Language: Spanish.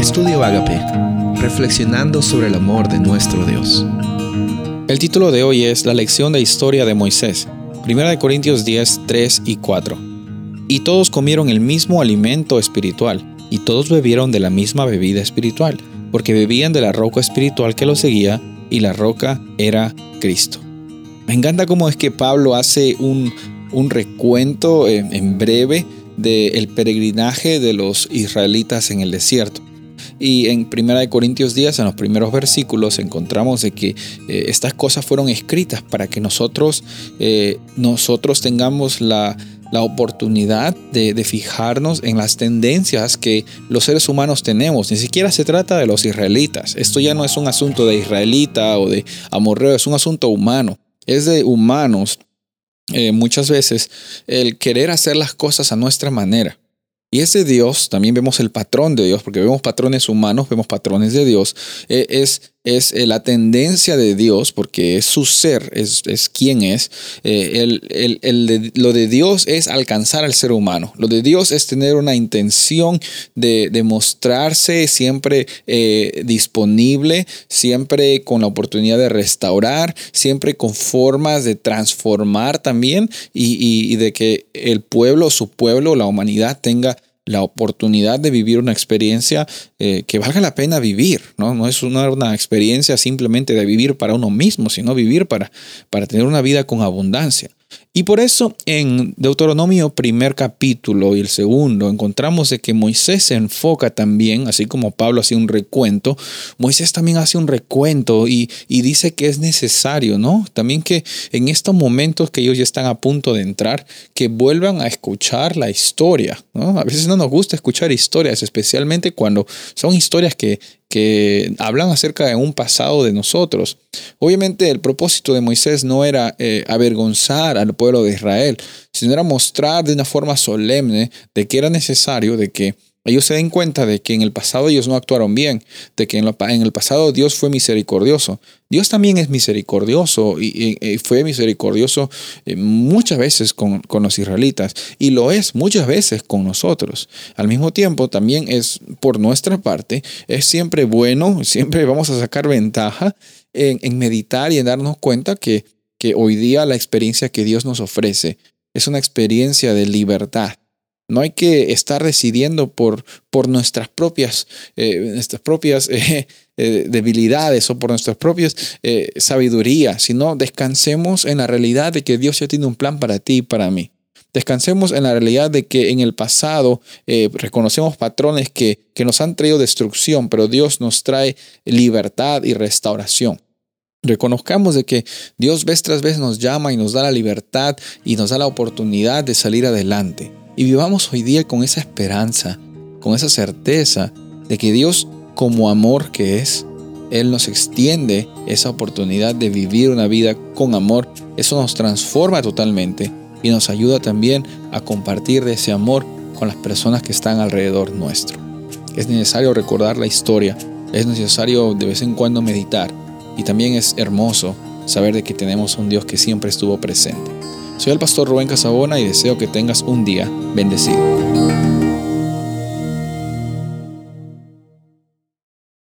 Estudio Agape, reflexionando sobre el amor de nuestro Dios. El título de hoy es La lección de historia de Moisés, 1 Corintios 10, 3 y 4. Y todos comieron el mismo alimento espiritual, y todos bebieron de la misma bebida espiritual, porque bebían de la roca espiritual que los seguía, y la roca era Cristo. Me encanta cómo es que Pablo hace un, recuento en, en breve del peregrinaje de los israelitas en el desierto. Y en 1 Corintios 10, en los primeros versículos, encontramos de que eh, estas cosas fueron escritas para que nosotros, eh, nosotros tengamos la, la oportunidad de, de, fijarnos en las tendencias que los seres humanos tenemos. Ni siquiera se trata de los israelitas. Esto ya no es un asunto de israelita o de amorreo, es un asunto humano. Es de humanos eh, muchas veces el querer hacer las cosas a nuestra manera. Y ese Dios, también vemos el patrón de Dios, porque vemos patrones humanos, vemos patrones de Dios, eh, es es eh, la tendencia de Dios, porque es su ser, es, es quien es. Eh, el, lo de Dios es alcanzar al ser humano. Lo de Dios es tener una intención de, de mostrarse siempre eh, disponible, siempre con la oportunidad de restaurar, siempre con formas de transformar también y, y de que el pueblo, su pueblo, la humanidad tenga la oportunidad de vivir una experiencia eh, que valga la pena vivir, ¿no? No es una, una, experiencia simplemente de vivir para uno mismo, sino vivir para, para tener una vida con abundancia. Y por eso en Deuteronomio primer capítulo y el segundo encontramos de que Moisés se enfoca también, así como Pablo hace un recuento, Moisés también hace un recuento y, y dice que es necesario, ¿no? También que en estos momentos que ellos ya están a punto de entrar, que vuelvan a escuchar la historia, ¿no? A veces no nos gusta escuchar historias, especialmente cuando son historias que que hablan acerca de un pasado de nosotros. Obviamente el propósito de Moisés no era eh, avergonzar al pueblo de Israel, sino era mostrar de una forma solemne de que era necesario de que ellos se den cuenta de que en el pasado ellos no actuaron bien, de que en, el pasado Dios fue misericordioso. Dios también es misericordioso y, fue misericordioso eh, muchas veces con, los israelitas y lo es muchas veces con nosotros. Al mismo tiempo también es por nuestra parte, es siempre bueno, siempre vamos a sacar ventaja en, en meditar y en darnos cuenta que, que hoy día la experiencia que Dios nos ofrece es una experiencia de libertad no hay que estar decidiendo por, por nuestras propias, eh, nuestras propias eh, eh, debilidades o por nuestras propias sabiduría, sino descansemos en la realidad de que Dios ya tiene un plan para ti y para mí. Descansemos en la realidad de que en el pasado reconocemos patrones que, que nos han traído destrucción, pero Dios nos trae libertad y restauración. Reconozcamos de que Dios vez tras vez nos llama y nos da la libertad y nos da la oportunidad de salir adelante. Y vivamos hoy día con esa esperanza, con esa certeza de que Dios, como amor que es, Él nos extiende esa oportunidad de vivir una vida con amor. Eso nos transforma totalmente y nos ayuda también a compartir de ese amor con las personas que están alrededor nuestro. Es necesario recordar la historia, es necesario de vez en cuando meditar y también es hermoso saber de que tenemos un Dios que siempre estuvo presente. Soy el pastor Rubén Casabona y deseo que tengas un día Men vi.